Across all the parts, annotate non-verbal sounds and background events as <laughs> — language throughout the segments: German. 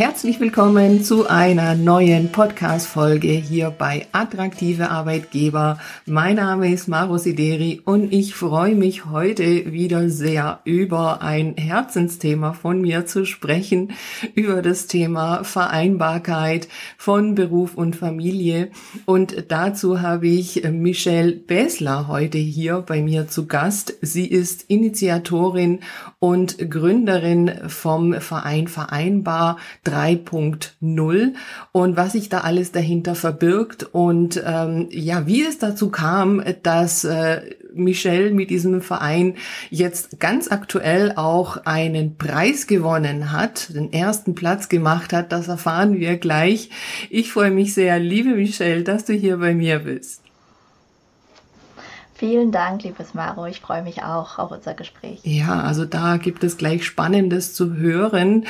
Herzlich willkommen zu einer neuen Podcast-Folge hier bei Attraktive Arbeitgeber. Mein Name ist Maro Sideri und ich freue mich heute wieder sehr über ein Herzensthema von mir zu sprechen, über das Thema Vereinbarkeit von Beruf und Familie. Und dazu habe ich Michelle Bessler heute hier bei mir zu Gast. Sie ist Initiatorin und Gründerin vom Verein Vereinbar 3.0 und was sich da alles dahinter verbirgt und ähm, ja, wie es dazu kam, dass äh, Michelle mit diesem Verein jetzt ganz aktuell auch einen Preis gewonnen hat, den ersten Platz gemacht hat, das erfahren wir gleich. Ich freue mich sehr, liebe Michelle, dass du hier bei mir bist. Vielen Dank, liebes Maro. Ich freue mich auch auf unser Gespräch. Ja, also da gibt es gleich Spannendes zu hören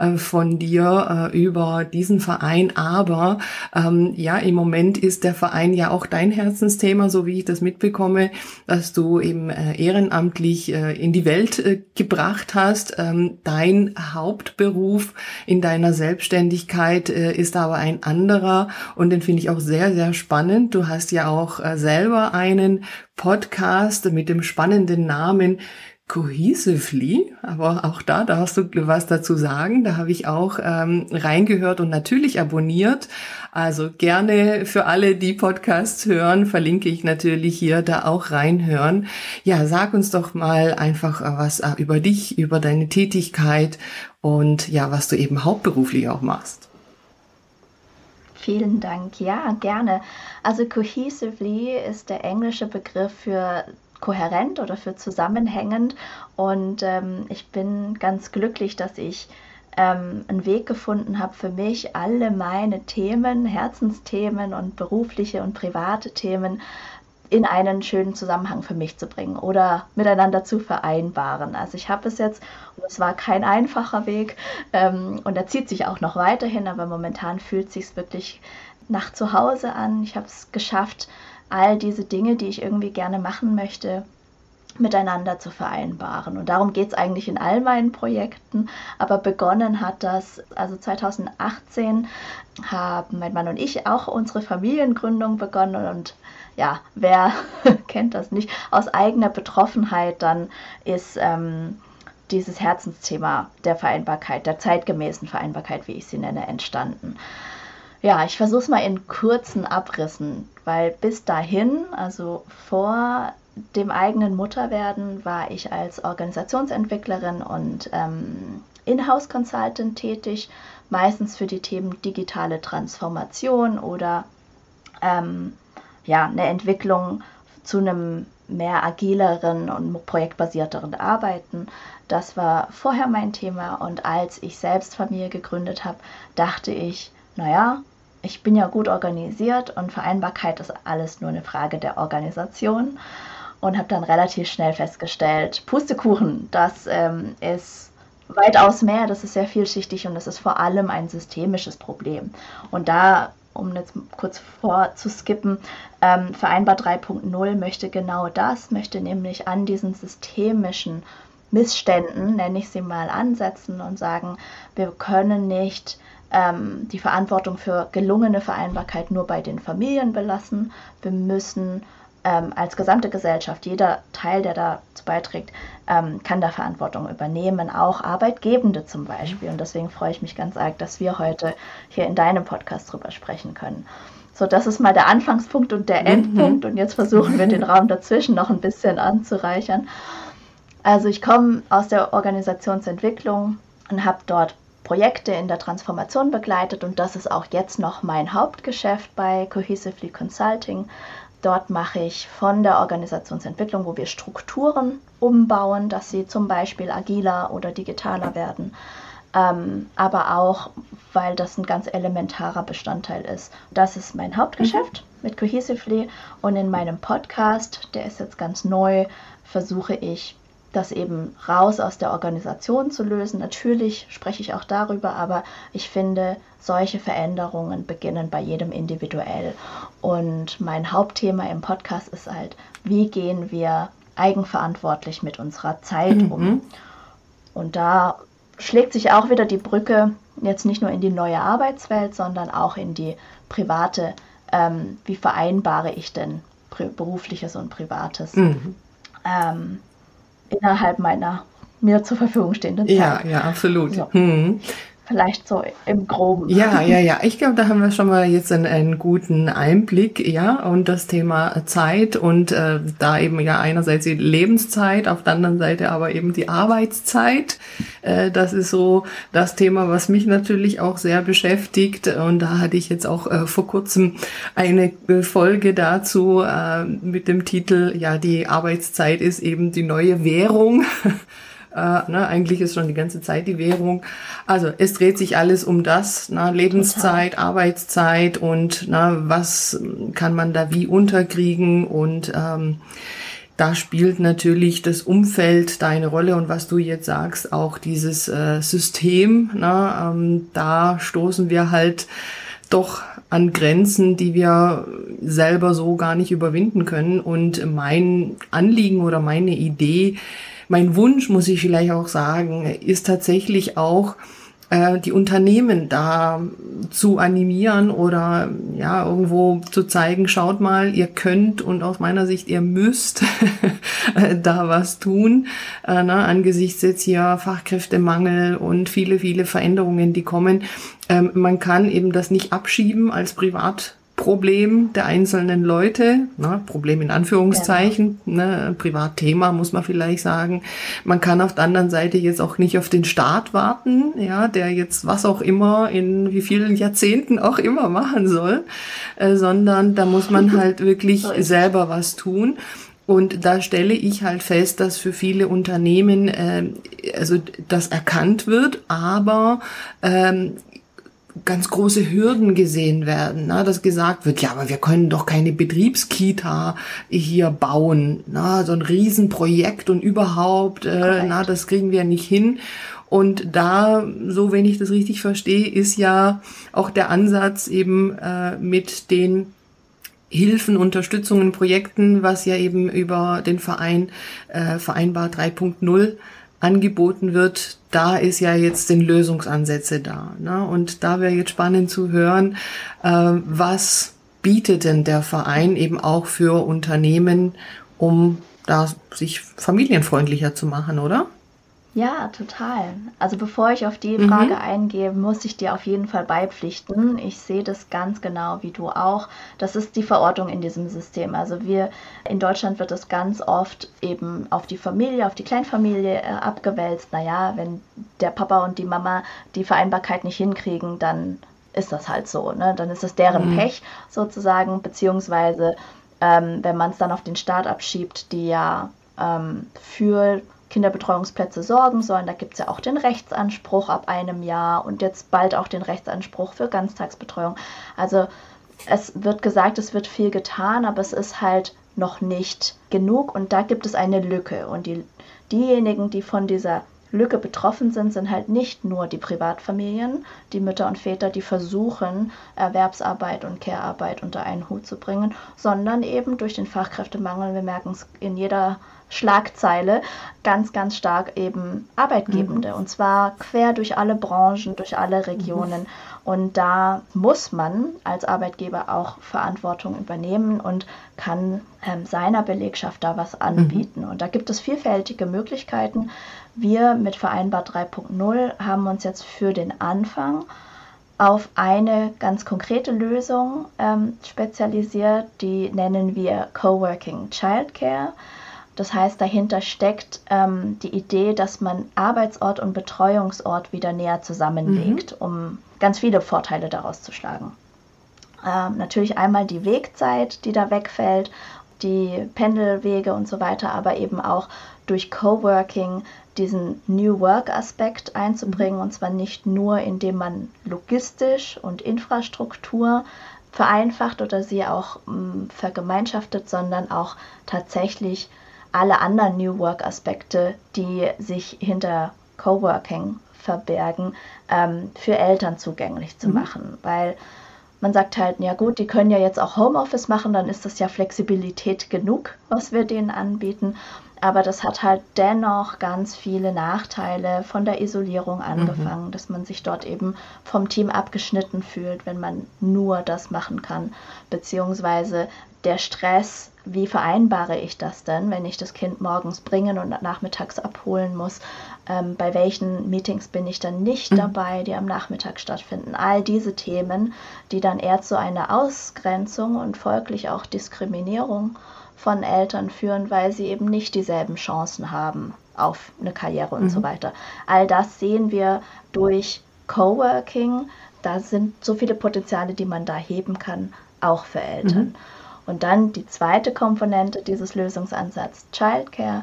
äh, von dir äh, über diesen Verein. Aber ähm, ja, im Moment ist der Verein ja auch dein Herzensthema, so wie ich das mitbekomme, dass du eben äh, ehrenamtlich äh, in die Welt äh, gebracht hast. Ähm, dein Hauptberuf in deiner Selbstständigkeit äh, ist aber ein anderer und den finde ich auch sehr, sehr spannend. Du hast ja auch selber einen Podcast mit dem spannenden Namen Cohesively, aber auch da darfst du was dazu sagen. Da habe ich auch ähm, reingehört und natürlich abonniert. Also gerne für alle, die Podcasts hören, verlinke ich natürlich hier da auch reinhören. Ja, sag uns doch mal einfach äh, was äh, über dich, über deine Tätigkeit und ja, was du eben hauptberuflich auch machst. Vielen Dank. Ja, gerne. Also cohesively ist der englische Begriff für kohärent oder für zusammenhängend. Und ähm, ich bin ganz glücklich, dass ich ähm, einen Weg gefunden habe für mich, alle meine Themen, Herzensthemen und berufliche und private Themen in einen schönen Zusammenhang für mich zu bringen oder miteinander zu vereinbaren. Also ich habe es jetzt, und es war kein einfacher Weg ähm, und er zieht sich auch noch weiterhin, aber momentan fühlt sich wirklich nach zu Hause an. Ich habe es geschafft, all diese Dinge, die ich irgendwie gerne machen möchte, miteinander zu vereinbaren. Und darum geht es eigentlich in all meinen Projekten. Aber begonnen hat das, also 2018 haben mein Mann und ich auch unsere Familiengründung begonnen und ja, wer <laughs> kennt das nicht, aus eigener Betroffenheit dann ist ähm, dieses Herzensthema der Vereinbarkeit, der zeitgemäßen Vereinbarkeit, wie ich sie nenne, entstanden. Ja, ich versuche es mal in kurzen Abrissen, weil bis dahin, also vor dem eigenen Mutterwerden, war ich als Organisationsentwicklerin und ähm, Inhouse-Consultant tätig, meistens für die Themen digitale Transformation oder ähm, ja, eine Entwicklung zu einem mehr agileren und projektbasierteren Arbeiten. Das war vorher mein Thema und als ich selbst Familie gegründet habe, dachte ich, naja, ich bin ja gut organisiert und Vereinbarkeit ist alles nur eine Frage der Organisation und habe dann relativ schnell festgestellt, Pustekuchen, das ähm, ist weitaus mehr, das ist sehr vielschichtig und das ist vor allem ein systemisches Problem. Und da um jetzt kurz vorzuskippen, ähm, Vereinbar 3.0 möchte genau das, möchte nämlich an diesen systemischen Missständen, nenne ich sie mal, ansetzen und sagen, wir können nicht ähm, die Verantwortung für gelungene Vereinbarkeit nur bei den Familien belassen. Wir müssen ähm, als gesamte Gesellschaft, jeder Teil, der dazu beiträgt, ähm, kann da Verantwortung übernehmen, auch Arbeitgebende zum Beispiel. Und deswegen freue ich mich ganz arg, dass wir heute hier in deinem Podcast drüber sprechen können. So, das ist mal der Anfangspunkt und der mhm. Endpunkt. Mhm. Und jetzt versuchen wir den Raum dazwischen noch ein bisschen anzureichern. Also ich komme aus der Organisationsentwicklung und habe dort Projekte in der Transformation begleitet und das ist auch jetzt noch mein Hauptgeschäft bei Cohesively Consulting. Dort mache ich von der Organisationsentwicklung, wo wir Strukturen umbauen, dass sie zum Beispiel agiler oder digitaler werden, ähm, aber auch, weil das ein ganz elementarer Bestandteil ist. Das ist mein Hauptgeschäft mhm. mit Cohesively und in meinem Podcast, der ist jetzt ganz neu, versuche ich das eben raus aus der Organisation zu lösen. Natürlich spreche ich auch darüber, aber ich finde, solche Veränderungen beginnen bei jedem individuell. Und mein Hauptthema im Podcast ist halt, wie gehen wir eigenverantwortlich mit unserer Zeit mhm. um. Und da schlägt sich auch wieder die Brücke jetzt nicht nur in die neue Arbeitswelt, sondern auch in die private. Ähm, wie vereinbare ich denn berufliches und privates mhm. ähm, innerhalb meiner mir zur Verfügung stehenden Zeit? Ja, ja, absolut. So. Mhm. Vielleicht so im Groben. Ja, ja, ja. Ich glaube, da haben wir schon mal jetzt einen, einen guten Einblick, ja, und das Thema Zeit und äh, da eben ja einerseits die Lebenszeit, auf der anderen Seite aber eben die Arbeitszeit. Äh, das ist so das Thema, was mich natürlich auch sehr beschäftigt. Und da hatte ich jetzt auch äh, vor kurzem eine Folge dazu äh, mit dem Titel, ja, die Arbeitszeit ist eben die neue Währung. <laughs> Äh, ne, eigentlich ist schon die ganze Zeit die Währung. Also es dreht sich alles um das, ne, Lebenszeit, Total. Arbeitszeit und ne, was kann man da wie unterkriegen und ähm, da spielt natürlich das Umfeld deine Rolle und was du jetzt sagst, auch dieses äh, System. Ne, ähm, da stoßen wir halt doch an Grenzen, die wir selber so gar nicht überwinden können. Und mein Anliegen oder meine Idee mein Wunsch, muss ich vielleicht auch sagen, ist tatsächlich auch, äh, die Unternehmen da zu animieren oder ja, irgendwo zu zeigen, schaut mal, ihr könnt und aus meiner Sicht, ihr müsst <laughs> da was tun, äh, ne, angesichts jetzt hier Fachkräftemangel und viele, viele Veränderungen, die kommen. Ähm, man kann eben das nicht abschieben als Privat Problem der einzelnen Leute, ne, Problem in Anführungszeichen, ja. ne, Privatthema muss man vielleicht sagen. Man kann auf der anderen Seite jetzt auch nicht auf den Staat warten, ja, der jetzt was auch immer in wie vielen Jahrzehnten auch immer machen soll, äh, sondern da muss man <laughs> halt wirklich selber was tun. Und da stelle ich halt fest, dass für viele Unternehmen äh, also das erkannt wird, aber ähm, ganz große Hürden gesehen werden, na, dass gesagt wird, ja, aber wir können doch keine Betriebskita hier bauen, na, so ein Riesenprojekt und überhaupt, äh, na, das kriegen wir nicht hin. Und da, so wenn ich das richtig verstehe, ist ja auch der Ansatz eben äh, mit den Hilfen, Unterstützungen, Projekten, was ja eben über den Verein äh, Vereinbar 3.0 angeboten wird, da ist ja jetzt den Lösungsansätze da. Ne? Und da wäre jetzt spannend zu hören, äh, was bietet denn der Verein eben auch für Unternehmen, um da sich familienfreundlicher zu machen, oder? Ja, total. Also bevor ich auf die Frage mhm. eingehe, muss ich dir auf jeden Fall beipflichten. Ich sehe das ganz genau wie du auch. Das ist die Verortung in diesem System. Also wir in Deutschland wird das ganz oft eben auf die Familie, auf die Kleinfamilie äh, abgewälzt. Naja, wenn der Papa und die Mama die Vereinbarkeit nicht hinkriegen, dann ist das halt so. Ne? Dann ist es deren mhm. Pech sozusagen, beziehungsweise ähm, wenn man es dann auf den Staat abschiebt, die ja ähm, für Kinderbetreuungsplätze sorgen sollen. Da gibt es ja auch den Rechtsanspruch ab einem Jahr und jetzt bald auch den Rechtsanspruch für Ganztagsbetreuung. Also es wird gesagt, es wird viel getan, aber es ist halt noch nicht genug und da gibt es eine Lücke. Und die, diejenigen, die von dieser Lücke betroffen sind, sind halt nicht nur die Privatfamilien, die Mütter und Väter, die versuchen, Erwerbsarbeit und Care-Arbeit unter einen Hut zu bringen, sondern eben durch den Fachkräftemangel, wir merken es in jeder Schlagzeile ganz, ganz stark eben Arbeitgebende. Mhm. Und zwar quer durch alle Branchen, durch alle Regionen. Mhm. Und da muss man als Arbeitgeber auch Verantwortung übernehmen und kann ähm, seiner Belegschaft da was anbieten. Mhm. Und da gibt es vielfältige Möglichkeiten. Wir mit Vereinbar 3.0 haben uns jetzt für den Anfang auf eine ganz konkrete Lösung ähm, spezialisiert, die nennen wir Coworking Childcare. Das heißt, dahinter steckt ähm, die Idee, dass man Arbeitsort und Betreuungsort wieder näher zusammenlegt, mhm. um ganz viele Vorteile daraus zu schlagen. Ähm, natürlich einmal die Wegzeit, die da wegfällt, die Pendelwege und so weiter, aber eben auch durch Coworking diesen New Work-Aspekt einzubringen, mhm. und zwar nicht nur, indem man logistisch und Infrastruktur vereinfacht oder sie auch mh, mm, vergemeinschaftet, sondern auch tatsächlich alle anderen New Work-Aspekte, die sich hinter Coworking verbergen, ähm, für Eltern zugänglich zu mhm. machen. Weil man sagt halt, ja gut, die können ja jetzt auch Homeoffice machen, dann ist das ja Flexibilität genug, was wir denen anbieten. Aber das hat halt dennoch ganz viele Nachteile von der Isolierung mhm. angefangen, mhm. dass man sich dort eben vom Team abgeschnitten fühlt, wenn man nur das machen kann. Beziehungsweise der Stress, wie vereinbare ich das denn, wenn ich das Kind morgens bringen und nachmittags abholen muss? Ähm, bei welchen Meetings bin ich dann nicht mhm. dabei, die am Nachmittag stattfinden? All diese Themen, die dann eher zu einer Ausgrenzung und folglich auch Diskriminierung von Eltern führen, weil sie eben nicht dieselben Chancen haben auf eine Karriere und mhm. so weiter. All das sehen wir durch Coworking. Da sind so viele Potenziale, die man da heben kann, auch für Eltern. Mhm. Und dann die zweite Komponente dieses Lösungsansatzes Childcare.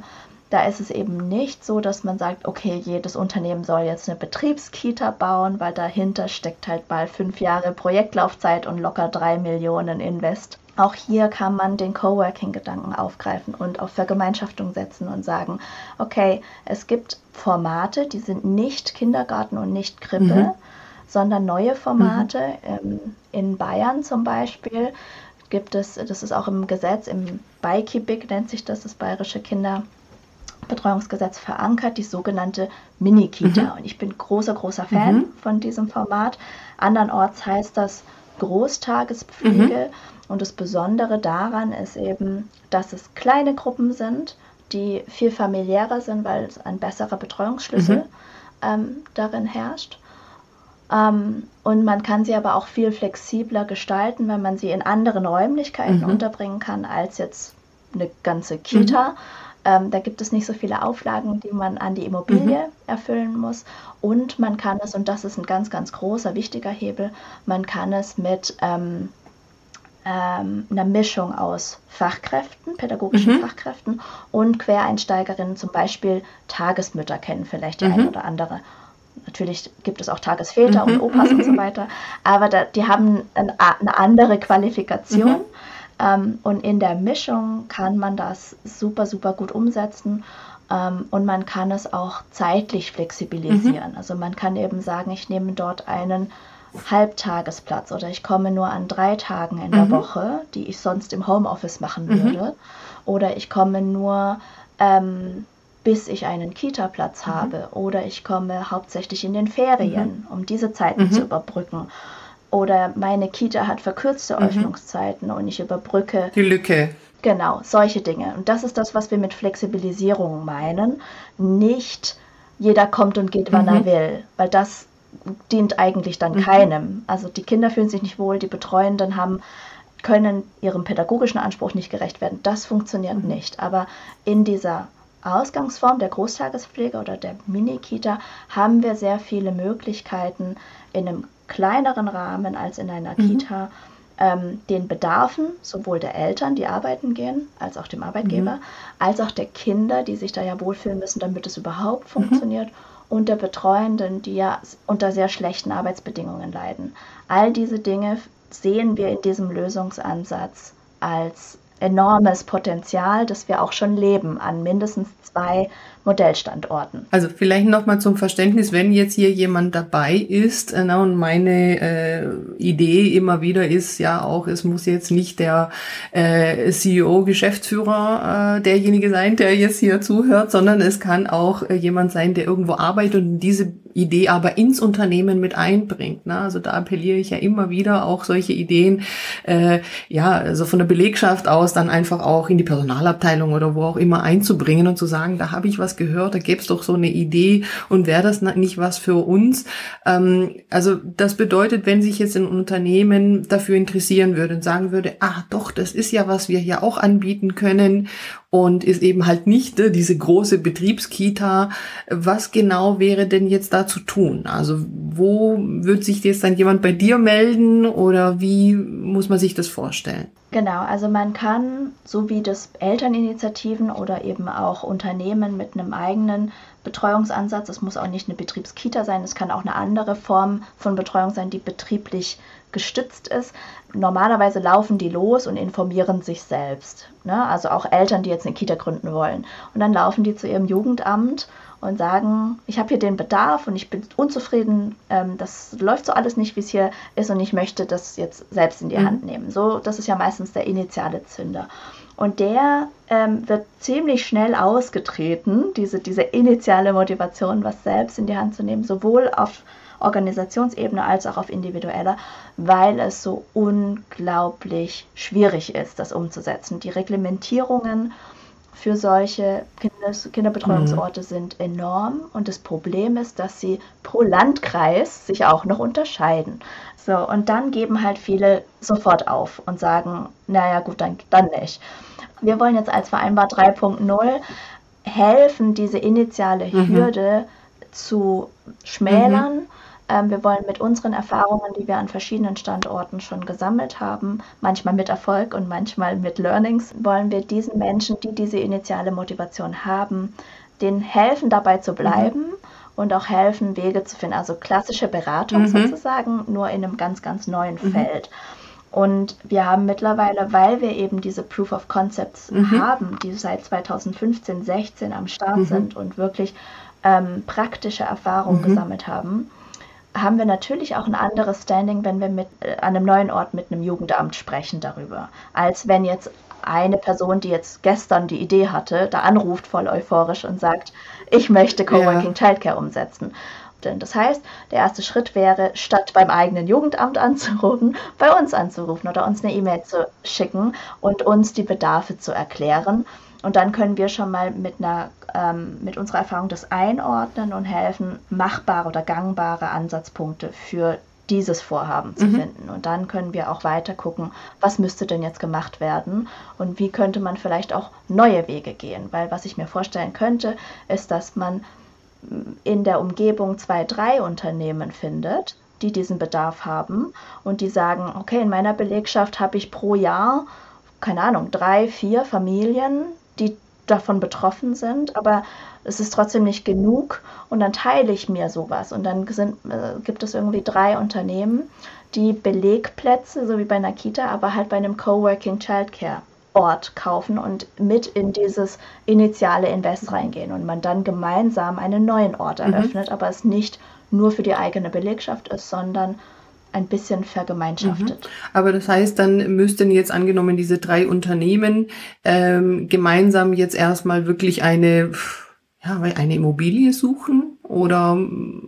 Da ist es eben nicht so, dass man sagt, okay, jedes Unternehmen soll jetzt eine Betriebskita bauen, weil dahinter steckt halt bald fünf Jahre Projektlaufzeit und locker drei Millionen Invest. Auch hier kann man den Coworking-Gedanken aufgreifen und auf Vergemeinschaftung setzen und sagen, okay, es gibt Formate, die sind nicht Kindergarten und nicht Krippe, mhm. sondern neue Formate. Mhm. Ähm, in Bayern zum Beispiel gibt es, das ist auch im Gesetz, im BIKIBIG nennt sich das, das Bayerische Kinderbetreuungsgesetz verankert, die sogenannte Mini-Kita. Mhm. Und ich bin großer, großer Fan mhm. von diesem Format. Andernorts heißt das Großtagespflege. Mhm. Und das Besondere daran ist eben, dass es kleine Gruppen sind, die viel familiärer sind, weil es ein besserer Betreuungsschlüssel mhm. ähm, darin herrscht. Ähm, und man kann sie aber auch viel flexibler gestalten, wenn man sie in anderen Räumlichkeiten mhm. unterbringen kann als jetzt eine ganze Kita. Mhm. Ähm, da gibt es nicht so viele Auflagen, die man an die Immobilie mhm. erfüllen muss. Und man kann es, und das ist ein ganz, ganz großer, wichtiger Hebel, man kann es mit ähm, ähm, einer Mischung aus Fachkräften, pädagogischen mhm. Fachkräften und Quereinsteigerinnen, zum Beispiel Tagesmütter kennen vielleicht die mhm. eine oder andere. Natürlich gibt es auch Tagesväter mhm. und Opas und so <laughs> weiter, aber da, die haben ein, eine andere Qualifikation. Mhm. Ähm, und in der Mischung kann man das super, super gut umsetzen. Ähm, und man kann es auch zeitlich flexibilisieren. Mhm. Also man kann eben sagen, ich nehme dort einen Halbtagesplatz oder ich komme nur an drei Tagen in der mhm. Woche, die ich sonst im Homeoffice machen mhm. würde. Mhm. Oder ich komme nur, ähm, bis ich einen Kita-Platz mhm. habe. Oder ich komme hauptsächlich in den Ferien, mhm. um diese Zeiten mhm. zu überbrücken. Oder meine Kita hat verkürzte Öffnungszeiten und ich überbrücke die Lücke. Genau, solche Dinge. Und das ist das, was wir mit Flexibilisierung meinen. Nicht jeder kommt und geht, wann er will, weil das dient eigentlich dann mhm. keinem. Also die Kinder fühlen sich nicht wohl, die Betreuenden haben können ihrem pädagogischen Anspruch nicht gerecht werden. Das funktioniert mhm. nicht. Aber in dieser Ausgangsform der Großtagespflege oder der Mini-Kita haben wir sehr viele Möglichkeiten in einem kleineren Rahmen als in einer mhm. Kita ähm, den Bedarfen sowohl der Eltern, die arbeiten gehen, als auch dem Arbeitgeber, mhm. als auch der Kinder, die sich da ja wohlfühlen müssen, damit es überhaupt mhm. funktioniert und der Betreuenden, die ja unter sehr schlechten Arbeitsbedingungen leiden. All diese Dinge sehen wir in diesem Lösungsansatz als enormes Potenzial, das wir auch schon leben an mindestens zwei Modellstandorten. Also vielleicht nochmal zum Verständnis, wenn jetzt hier jemand dabei ist, äh, na, und meine äh, Idee immer wieder ist ja auch, es muss jetzt nicht der äh, CEO, Geschäftsführer äh, derjenige sein, der jetzt hier zuhört, sondern es kann auch äh, jemand sein, der irgendwo arbeitet und diese Idee aber ins Unternehmen mit einbringt. Ne? Also da appelliere ich ja immer wieder auch solche Ideen, äh, ja, also von der Belegschaft aus dann einfach auch in die Personalabteilung oder wo auch immer einzubringen und zu sagen, da habe ich was gehört, da gäbe es doch so eine Idee und wäre das nicht was für uns? Ähm, also das bedeutet, wenn sich jetzt ein Unternehmen dafür interessieren würde und sagen würde, ah doch, das ist ja was wir hier auch anbieten können und ist eben halt nicht äh, diese große Betriebskita. Was genau wäre denn jetzt da zu tun? Also wo wird sich jetzt dann jemand bei dir melden oder wie muss man sich das vorstellen? Genau, also man kann, so wie das Elterninitiativen oder eben auch Unternehmen mit einem eigenen Betreuungsansatz, es muss auch nicht eine Betriebskita sein, es kann auch eine andere Form von Betreuung sein, die betrieblich gestützt ist. Normalerweise laufen die los und informieren sich selbst. Ne? Also auch Eltern, die jetzt eine Kita gründen wollen. Und dann laufen die zu ihrem Jugendamt und sagen, ich habe hier den Bedarf und ich bin unzufrieden, ähm, das läuft so alles nicht, wie es hier ist und ich möchte das jetzt selbst in die mhm. Hand nehmen. So, das ist ja meistens der initiale Zünder. Und der ähm, wird ziemlich schnell ausgetreten, diese, diese initiale Motivation, was selbst in die Hand zu nehmen, sowohl auf Organisationsebene als auch auf individueller, weil es so unglaublich schwierig ist, das umzusetzen. Die Reglementierungen für solche Kindes Kinderbetreuungsorte mhm. sind enorm und das Problem ist, dass sie pro Landkreis sich auch noch unterscheiden. So, und dann geben halt viele sofort auf und sagen, naja gut, dann, dann nicht. Wir wollen jetzt als Vereinbar 3.0 helfen, diese initiale mhm. Hürde mhm. zu schmälern. Mhm ähm, wir wollen mit unseren Erfahrungen, die wir an verschiedenen Standorten schon gesammelt haben, manchmal mit Erfolg und manchmal mit Learnings, wollen wir diesen Menschen, die diese initiale Motivation haben, denen helfen, dabei zu bleiben. Mhm. Und auch helfen, Wege zu finden, also klassische Beratung mhm. sozusagen, nur in einem ganz, ganz neuen mhm. Feld. Und wir haben mittlerweile, weil wir eben diese Proof of Concepts mhm. haben, die seit 2015, 16 am Start mhm. sind und wirklich ähm, praktische Erfahrungen mhm. gesammelt haben, haben wir natürlich auch ein anderes Standing, wenn wir mit, äh, an einem neuen Ort mit einem Jugendamt sprechen darüber, als wenn jetzt eine Person, die jetzt gestern die Idee hatte, da anruft voll euphorisch und sagt, ich möchte Coworking ja. Childcare umsetzen. Denn das heißt, der erste Schritt wäre, statt beim eigenen Jugendamt anzurufen, bei uns anzurufen oder uns eine E-Mail zu schicken und uns die Bedarfe zu erklären. Und dann können wir schon mal mit, einer, ähm, mit unserer Erfahrung das einordnen und helfen, machbare oder gangbare Ansatzpunkte für dieses Vorhaben zu mhm. finden. Und dann können wir auch weiter gucken, was müsste denn jetzt gemacht werden und wie könnte man vielleicht auch neue Wege gehen. Weil was ich mir vorstellen könnte, ist, dass man in der Umgebung zwei, drei Unternehmen findet, die diesen Bedarf haben und die sagen, okay, in meiner Belegschaft habe ich pro Jahr, keine Ahnung, drei, vier Familien, die davon betroffen sind, aber es ist trotzdem nicht genug und dann teile ich mir sowas und dann sind, äh, gibt es irgendwie drei Unternehmen, die Belegplätze, so wie bei Nakita, aber halt bei einem Coworking Childcare Ort kaufen und mit in dieses initiale Invest reingehen und man dann gemeinsam einen neuen Ort mhm. eröffnet, mhm. aber es nicht nur für die eigene Belegschaft ist, sondern ein bisschen vergemeinschaftet. Mhm. Aber das heißt, dann müssten jetzt angenommen diese drei Unternehmen ähm, gemeinsam jetzt erstmal wirklich eine, ja, eine Immobilie suchen oder,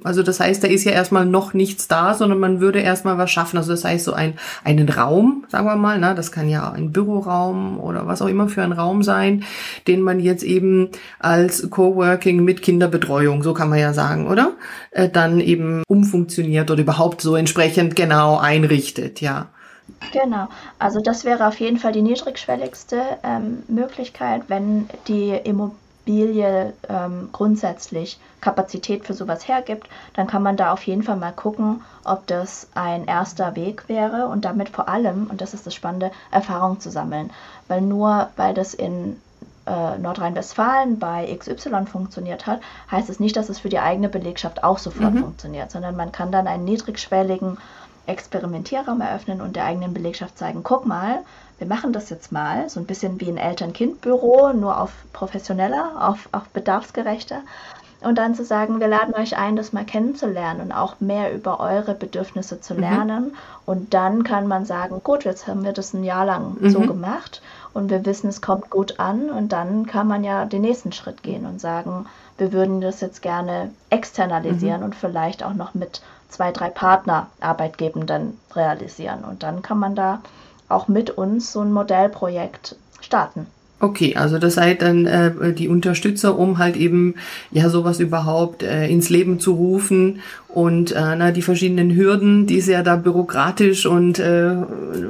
also das heißt, da ist ja erstmal noch nichts da, sondern man würde erstmal was schaffen. Also das heißt, so ein, einen Raum, sagen wir mal, na, das kann ja ein Büroraum oder was auch immer für ein Raum sein, den man jetzt eben als Coworking mit Kinderbetreuung, so kann man ja sagen, oder? Äh, dann eben umfunktioniert oder überhaupt so entsprechend genau einrichtet, ja. Genau, also das wäre auf jeden Fall die niedrigschwelligste ähm, Möglichkeit, wenn die Immobilie Immobilie ähm, grundsätzlich Kapazität für sowas hergibt, dann kann man da auf jeden Fall mal gucken, ob das ein erster Weg wäre und damit vor allem, und das ist das Spannende, Erfahrung zu sammeln. Weil nur weil das in äh, Nordrhein-Westfalen bei XY funktioniert hat, heißt es nicht, dass es für die eigene Belegschaft auch sofort mhm. funktioniert, sondern man kann dann einen niedrigschwelligen Experimentierraum eröffnen und der eigenen Belegschaft zeigen, guck mal, wir machen das jetzt mal, so ein bisschen wie ein Eltern-Kind-Büro, nur auf professioneller, auf, auf bedarfsgerechter. Und dann zu sagen, wir laden euch ein, das mal kennenzulernen und auch mehr über eure Bedürfnisse zu mhm. lernen. Mhm. Und dann kann man sagen, gut, jetzt haben wir das ein Jahr lang mhm. so gemacht und wir wissen, es kommt gut an. Und dann kann man ja den nächsten Schritt gehen und sagen, wir würden das jetzt gerne externalisieren mhm. und vielleicht auch noch mit zwei, drei Partner Arbeitgebenden realisieren. Und dann kann man da auch mit uns so ein Modellprojekt starten. Okay, also das seid dann äh, die Unterstützer, um halt eben ja sowas überhaupt äh, ins Leben zu rufen und äh, na, die verschiedenen Hürden, die es ja da bürokratisch und äh,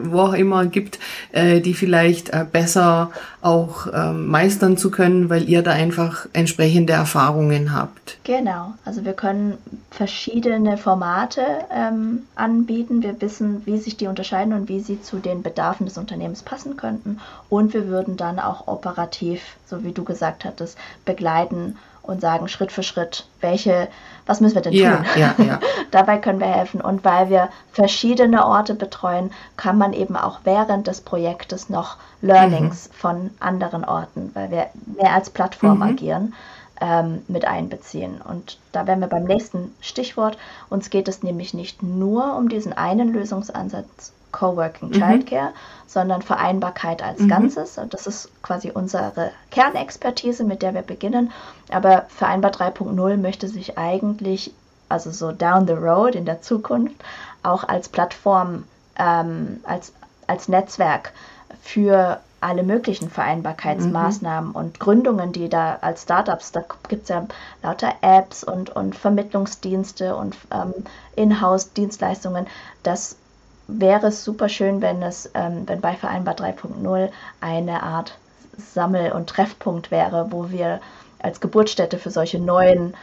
wo auch immer gibt, äh, die vielleicht äh, besser auch äh, meistern zu können, weil ihr da einfach entsprechende Erfahrungen habt. Genau, also wir können verschiedene Formate ähm, anbieten. Wir wissen, wie sich die unterscheiden und wie sie zu den Bedarfen des Unternehmens passen könnten. Und wir würden dann auch operativ, so wie du gesagt hattest, begleiten und sagen Schritt für Schritt, welche, was müssen wir denn ja, tun? Ja, ja. <laughs> Dabei können wir helfen. Und weil wir verschiedene Orte betreuen, kann man eben auch während des Projektes noch Learnings mhm. von anderen Orten, weil wir mehr als Plattform mhm. agieren, ähm, mit einbeziehen. Und da wären wir beim nächsten Stichwort. Uns geht es nämlich nicht nur um diesen einen Lösungsansatz Coworking mhm. Childcare, mhm. sondern Vereinbarkeit als mhm. Ganzes. Und das ist quasi unsere Kernexpertise, mit der wir beginnen. Aber Vereinbar 3.0 möchte sich eigentlich, also so down the road in der Zukunft, auch als Plattform, ähm, als, als Netzwerk für alle möglichen Vereinbarkeitsmaßnahmen mhm. und Gründungen, die da als Startups, da gibt es ja lauter Apps und, und Vermittlungsdienste und ähm, Inhouse-Dienstleistungen. Das wäre es super schön, wenn es, ähm, wenn bei Vereinbar 3.0 eine Art Sammel- und Treffpunkt wäre, wo wir als Geburtsstätte für solche neuen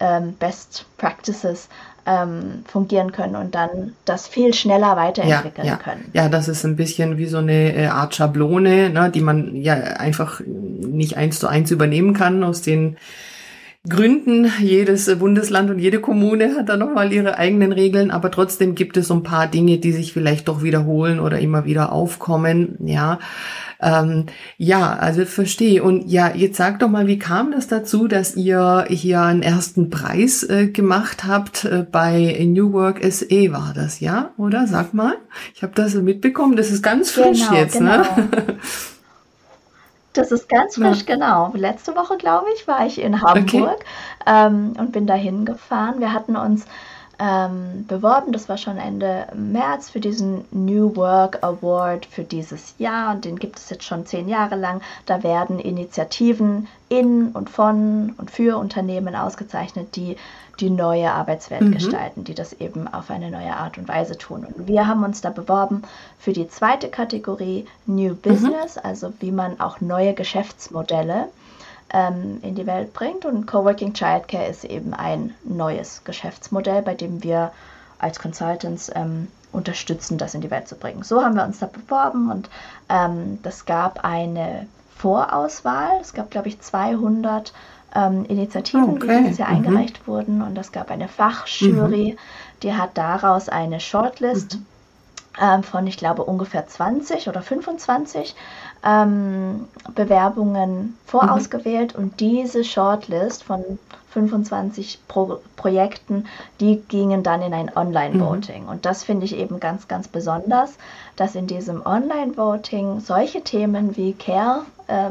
ähm, Best Practices ähm, fungieren können und dann das viel schneller weiterentwickeln ja, ja. können. Ja, das ist ein bisschen wie so eine äh, Art Schablone, ne, die man ja einfach nicht eins zu eins übernehmen kann aus den Gründen. Jedes Bundesland und jede Kommune hat da nochmal ihre eigenen Regeln, aber trotzdem gibt es so ein paar Dinge, die sich vielleicht doch wiederholen oder immer wieder aufkommen. Ja, ähm, ja, also verstehe. Und ja, jetzt sag doch mal, wie kam das dazu, dass ihr hier einen ersten Preis äh, gemacht habt äh, bei New Work SE war das, ja? Oder? Sag mal. Ich habe das mitbekommen. Das ist ganz frisch genau, jetzt, ne? genau. ne? <laughs> Das ist ganz frisch, ja. genau. Letzte Woche, glaube ich, war ich in Hamburg okay. ähm, und bin dahin gefahren. Wir hatten uns ähm, beworben. Das war schon Ende März für diesen New Work Award für dieses Jahr und den gibt es jetzt schon zehn Jahre lang. Da werden Initiativen in und von und für Unternehmen ausgezeichnet, die die neue Arbeitswelt mhm. gestalten, die das eben auf eine neue Art und Weise tun. Und wir haben uns da beworben für die zweite Kategorie New Business, mhm. also wie man auch neue Geschäftsmodelle ähm, in die Welt bringt. Und Coworking Childcare ist eben ein neues Geschäftsmodell, bei dem wir als Consultants ähm, unterstützen, das in die Welt zu bringen. So haben wir uns da beworben und ähm, das gab eine Vorauswahl. Es gab, glaube ich, 200 ähm, Initiativen, okay. die dieses Jahr mhm. eingereicht wurden und es gab eine Fachjury, mhm. die hat daraus eine Shortlist mhm. ähm, von, ich glaube, ungefähr 20 oder 25 ähm, Bewerbungen vorausgewählt mhm. und diese Shortlist von 25 Pro Projekten, die gingen dann in ein Online-Voting. Mhm. Und das finde ich eben ganz, ganz besonders, dass in diesem Online-Voting solche Themen wie Care, äh,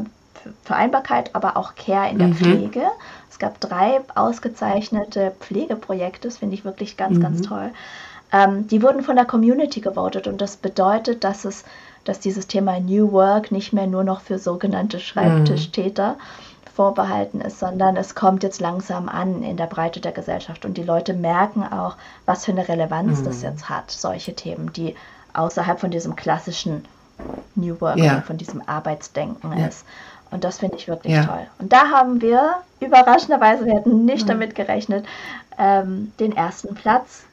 Vereinbarkeit, aber auch Care in der mhm. Pflege. Es gab drei ausgezeichnete Pflegeprojekte, das finde ich wirklich ganz, mhm. ganz toll. Ähm, die wurden von der Community gewotet und das bedeutet, dass es dass dieses Thema New Work nicht mehr nur noch für sogenannte Schreibtischtäter mhm. vorbehalten ist, sondern es kommt jetzt langsam an in der Breite der Gesellschaft und die Leute merken auch, was für eine Relevanz mhm. das jetzt hat, solche Themen, die außerhalb von diesem klassischen New Work, ja. von diesem Arbeitsdenken ja. ist. Und das finde ich wirklich ja. toll. Und da haben wir überraschenderweise, wir hätten nicht mhm. damit gerechnet, ähm, den ersten Platz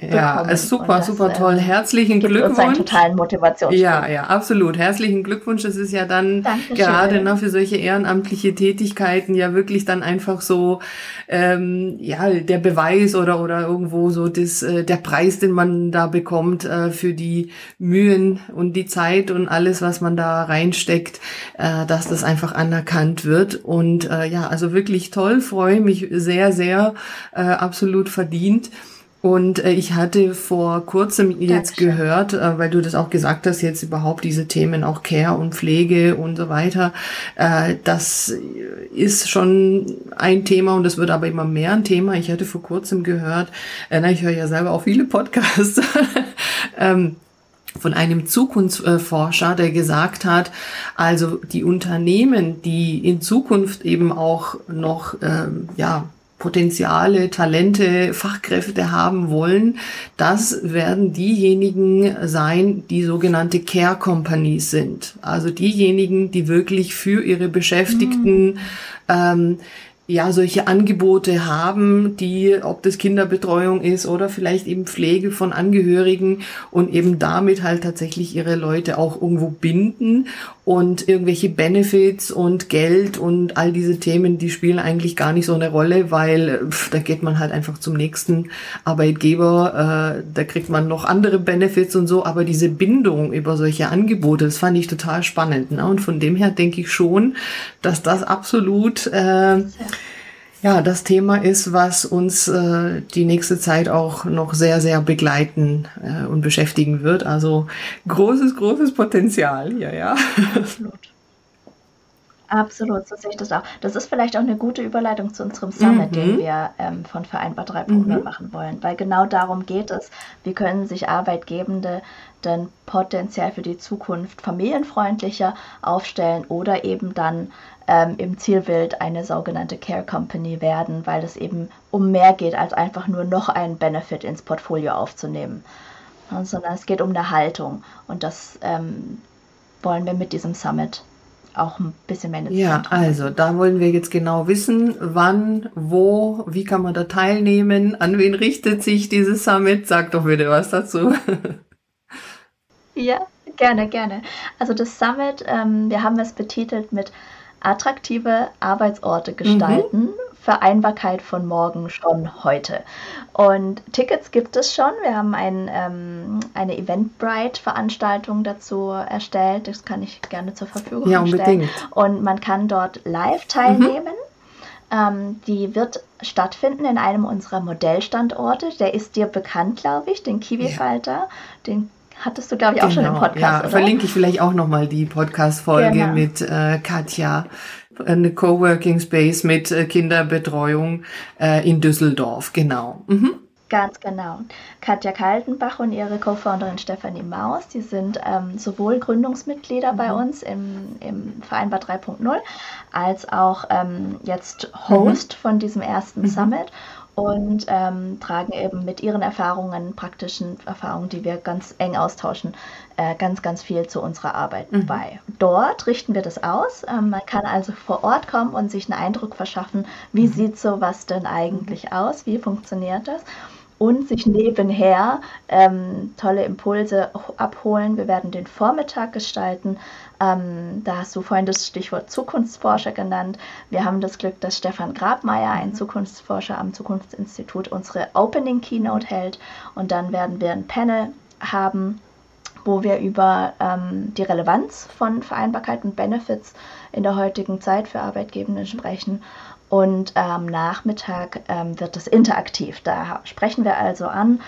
ja, ist super, das, super toll. Herzlichen gibt Glückwunsch. Uns einen totalen Motivationssprung. Ja, ja, absolut. Herzlichen Glückwunsch. Das ist ja dann Dankeschön. gerade ne, für solche ehrenamtliche Tätigkeiten ja wirklich dann einfach so ähm, ja der Beweis oder oder irgendwo so das äh, der Preis, den man da bekommt äh, für die Mühen und die Zeit und alles, was man da reinsteckt, äh, dass das einfach anerkannt wird. Und äh, ja, also wirklich toll. Freue mich sehr, sehr äh, absolut verdient. Und äh, ich hatte vor kurzem jetzt Dankeschön. gehört, äh, weil du das auch gesagt hast, jetzt überhaupt diese Themen auch Care und Pflege und so weiter, äh, das ist schon ein Thema und das wird aber immer mehr ein Thema. Ich hatte vor kurzem gehört, äh, na, ich höre ja selber auch viele Podcasts, <laughs> ähm, von einem Zukunftsforscher, der gesagt hat, also die Unternehmen, die in Zukunft eben auch noch ähm, ja Potenziale, Talente, Fachkräfte haben wollen, das werden diejenigen sein, die sogenannte Care Companies sind. Also diejenigen, die wirklich für ihre Beschäftigten mhm. ähm, ja, solche Angebote haben, die, ob das Kinderbetreuung ist oder vielleicht eben Pflege von Angehörigen und eben damit halt tatsächlich ihre Leute auch irgendwo binden und irgendwelche Benefits und Geld und all diese Themen, die spielen eigentlich gar nicht so eine Rolle, weil pff, da geht man halt einfach zum nächsten Arbeitgeber, äh, da kriegt man noch andere Benefits und so, aber diese Bindung über solche Angebote, das fand ich total spannend. Ne? Und von dem her denke ich schon, dass das absolut äh, ja, das Thema ist, was uns äh, die nächste Zeit auch noch sehr, sehr begleiten äh, und beschäftigen wird. Also großes, großes Potenzial hier, ja. Absolut. Absolut, so sehe ich das auch. Das ist vielleicht auch eine gute Überleitung zu unserem Summit, mhm. den wir ähm, von Vereinbar 3.0 mhm. machen wollen, weil genau darum geht es. Wie können sich Arbeitgebende denn potenziell für die Zukunft familienfreundlicher aufstellen oder eben dann ähm, im Zielbild eine sogenannte Care Company werden, weil es eben um mehr geht, als einfach nur noch einen Benefit ins Portfolio aufzunehmen, sondern es geht um eine Haltung und das ähm, wollen wir mit diesem Summit auch ein bisschen mehr Ja, also da wollen wir jetzt genau wissen, wann, wo, wie kann man da teilnehmen, an wen richtet sich dieses Summit? Sag doch bitte was dazu. ja, gerne, gerne. Also das Summit, ähm, wir haben es betitelt mit attraktive Arbeitsorte mhm. gestalten. Mhm. Vereinbarkeit von morgen schon heute. Und Tickets gibt es schon. Wir haben ein, ähm, eine Eventbrite-Veranstaltung dazu erstellt. Das kann ich gerne zur Verfügung ja, stellen. Unbedingt. Und man kann dort live teilnehmen. Mhm. Ähm, die wird stattfinden in einem unserer Modellstandorte. Der ist dir bekannt, glaube ich, den Kiwi-Falter. Ja. Den hattest du, glaube ich, auch genau, schon im Podcast. Ja, oder? verlinke ich vielleicht auch nochmal die Podcast-Folge genau. mit äh, Katja, eine Coworking Space mit äh, Kinderbetreuung äh, in Düsseldorf, genau. Mhm. Ganz genau. Katja Kaltenbach und ihre Co-Founderin Stefanie Maus, die sind ähm, sowohl Gründungsmitglieder mhm. bei uns im, im Vereinbar 3.0 als auch ähm, jetzt Host mhm. von diesem ersten mhm. Summit und ähm, tragen eben mit ihren Erfahrungen, praktischen Erfahrungen, die wir ganz eng austauschen, äh, ganz, ganz viel zu unserer Arbeit mhm. bei. Dort richten wir das aus. Ähm, man kann also vor Ort kommen und sich einen Eindruck verschaffen, wie mhm. sieht sowas denn eigentlich aus, wie funktioniert das und sich nebenher ähm, tolle Impulse abholen. Wir werden den Vormittag gestalten. Ähm, da hast du vorhin das Stichwort Zukunftsforscher genannt. Wir haben das Glück, dass Stefan Grabmeier, ein mhm. Zukunftsforscher am Zukunftsinstitut, unsere Opening Keynote hält. Und dann werden wir ein Panel haben, wo wir über ähm, die Relevanz von Vereinbarkeit und Benefits in der heutigen Zeit für Arbeitgebende sprechen und am Nachmittag ähm, wird es interaktiv. Da sprechen wir also an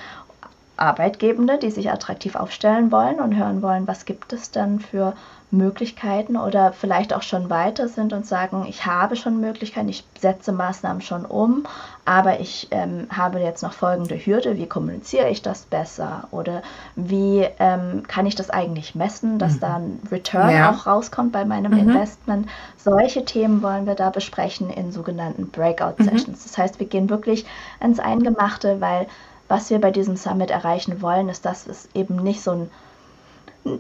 Arbeitgebende, die sich attraktiv aufstellen wollen und hören wollen, was gibt es dann für Möglichkeiten oder vielleicht auch schon weiter sind und sagen, ich habe schon Möglichkeiten, ich setze Maßnahmen schon um, aber ich ähm, habe jetzt noch folgende Hürde, wie kommuniziere ich das besser oder wie ähm, kann ich das eigentlich messen, dass mhm. da ein Return ja. auch rauskommt bei meinem mhm. Investment. Solche Themen wollen wir da besprechen in sogenannten Breakout-Sessions. Mhm. Das heißt, wir gehen wirklich ins Eingemachte, weil was wir bei diesem Summit erreichen wollen, ist, dass es eben nicht so ein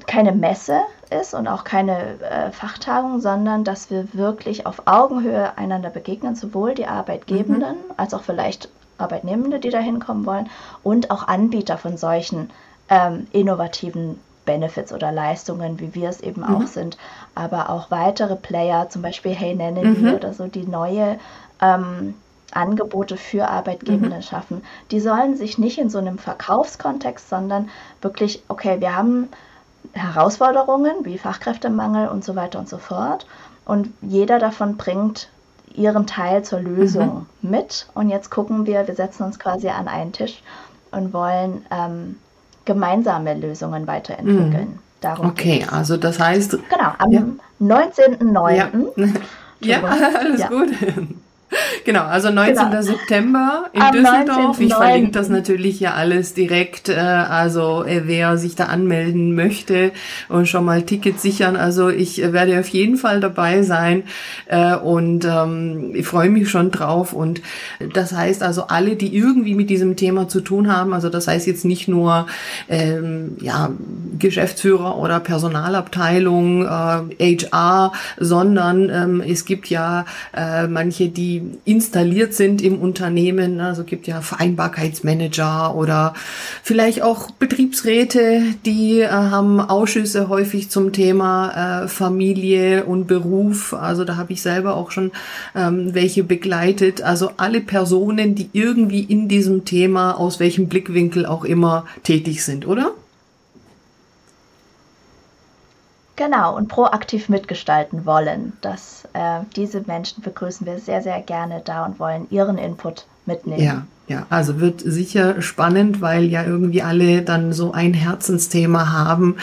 keine Messe ist und auch keine äh, Fachtagung, sondern dass wir wirklich auf Augenhöhe einander begegnen, sowohl die Arbeitgebenden mhm. als auch vielleicht Arbeitnehmende, die da hinkommen wollen und auch Anbieter von solchen ähm, innovativen Benefits oder Leistungen, wie wir es eben mhm. auch sind, aber auch weitere Player, zum Beispiel Hey Nennedy mhm. oder so, die neue ähm, Angebote für Arbeitgebende mhm. schaffen. Die sollen sich nicht in so einem Verkaufskontext, sondern wirklich, okay, wir haben Herausforderungen wie Fachkräftemangel und so weiter und so fort. Und jeder davon bringt ihren Teil zur Lösung mhm. mit. Und jetzt gucken wir, wir setzen uns quasi an einen Tisch und wollen ähm, gemeinsame Lösungen weiterentwickeln. Mhm. Darum okay, also das heißt. Genau, am ja. 19.09. Ja. <laughs> ja, <laughs> alles ja. gut. Genau, also 19. Genau. September in Am Düsseldorf. Ich verlinke das natürlich ja alles direkt. Äh, also äh, wer sich da anmelden möchte und schon mal Tickets sichern. Also ich äh, werde auf jeden Fall dabei sein und ähm, ich freue mich schon drauf. Und das heißt also alle, die irgendwie mit diesem Thema zu tun haben. Also das heißt jetzt nicht nur ähm, ja Geschäftsführer oder Personalabteilung, HR, sondern ähm, es gibt ja manche, die installiert sind im Unternehmen. Also gibt ja Vereinbarkeitsmanager oder vielleicht auch Betriebsräte, die äh, haben Ausschüsse häufig zum Thema äh, Familie und Beruf. Also da habe ich selber auch schon ähm, welche begleitet. Also alle Personen, die irgendwie in diesem Thema aus welchem Blickwinkel auch immer tätig sind, oder? Genau, und proaktiv mitgestalten wollen. Das, äh, diese Menschen begrüßen wir sehr, sehr gerne da und wollen ihren Input mitnehmen. Ja, ja, also wird sicher spannend, weil ja irgendwie alle dann so ein Herzensthema haben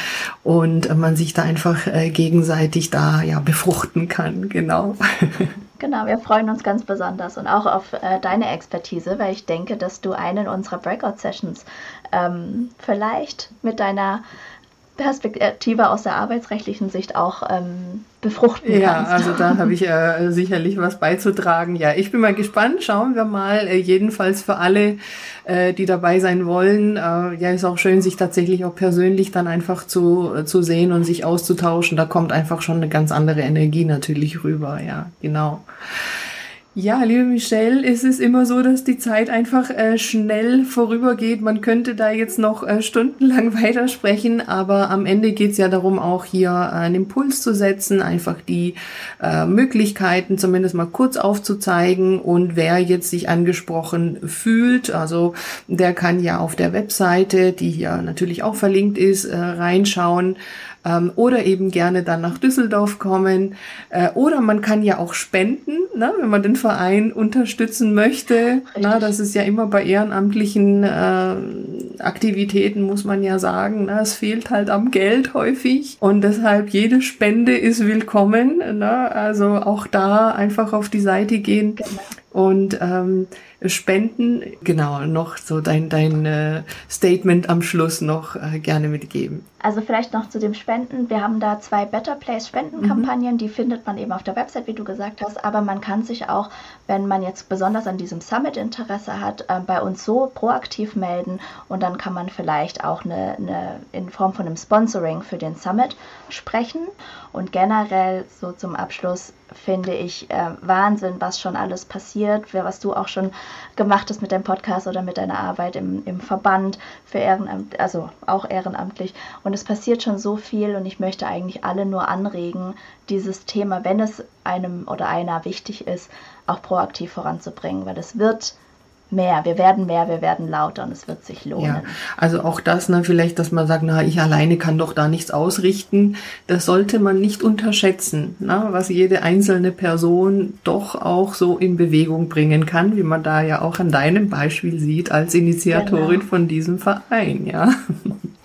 und man sich da einfach äh, gegenseitig da ja befruchten kann, genau. <laughs> Genau, wir freuen uns ganz besonders und auch auf äh, deine Expertise, weil ich denke, dass du einen unserer Breakout-Sessions ähm, vielleicht mit deiner Perspektive aus der arbeitsrechtlichen Sicht auch ähm, befruchten ja, kannst. Ja, also da habe ich äh, sicherlich was beizutragen. Ja, ich bin mal gespannt. Schauen wir mal. Äh, jedenfalls für alle, äh, die dabei sein wollen. Äh, ja, ist auch schön, sich tatsächlich auch persönlich dann einfach zu, äh, zu sehen und sich auszutauschen. Da kommt einfach schon eine ganz andere Energie natürlich rüber. Ja, genau. Ja, liebe Michelle, es ist immer so, dass die Zeit einfach äh, schnell vorübergeht. Man könnte da jetzt noch äh, stundenlang <laughs> weitersprechen, aber am Ende geht's ja darum, auch hier äh, einen Impuls zu setzen, einfach die äh, Möglichkeiten zumindest mal kurz aufzuzeigen und wer jetzt sich angesprochen fühlt, also der kann ja auf der Webseite, die hier natürlich auch verlinkt ist, äh, reinschauen ähm, oder eben gerne dann nach Düsseldorf kommen. Äh, oder man kann ja auch spenden, ne, wenn man den Verein unterstützen möchte. Na, das ist ja immer bei ehrenamtlichen äh, Aktivitäten, muss man ja sagen. Ne, es fehlt halt am Geld häufig und deshalb jede Spende ist willkommen. Ne, also auch da einfach auf die Seite gehen. Genau und ähm, Spenden, genau, noch so dein, dein äh, Statement am Schluss noch äh, gerne mitgeben. Also vielleicht noch zu dem Spenden. Wir haben da zwei Better Place Spendenkampagnen, mhm. die findet man eben auf der Website, wie du gesagt hast. Aber man kann sich auch, wenn man jetzt besonders an diesem Summit Interesse hat, äh, bei uns so proaktiv melden und dann kann man vielleicht auch eine, eine in Form von einem Sponsoring für den Summit sprechen. Und generell so zum Abschluss finde ich äh, Wahnsinn, was schon alles passiert, was du auch schon gemacht hast mit deinem Podcast oder mit deiner Arbeit im, im Verband für Ehrenamt, also auch ehrenamtlich. Und es passiert schon so viel und ich möchte eigentlich alle nur anregen, dieses Thema, wenn es einem oder einer wichtig ist, auch proaktiv voranzubringen, weil es wird mehr, wir werden mehr, wir werden lauter und es wird sich lohnen. Ja, also auch das, ne, vielleicht, dass man sagt, na, ich alleine kann doch da nichts ausrichten, das sollte man nicht unterschätzen, ne, was jede einzelne Person doch auch so in Bewegung bringen kann, wie man da ja auch an deinem Beispiel sieht als Initiatorin genau. von diesem Verein, ja. <laughs>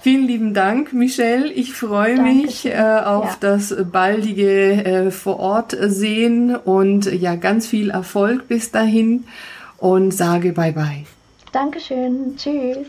Vielen lieben Dank, Michelle. Ich freue mich äh, auf ja. das baldige äh, vor Ort sehen und ja, ganz viel Erfolg bis dahin und sage Bye-bye. Dankeschön. Tschüss.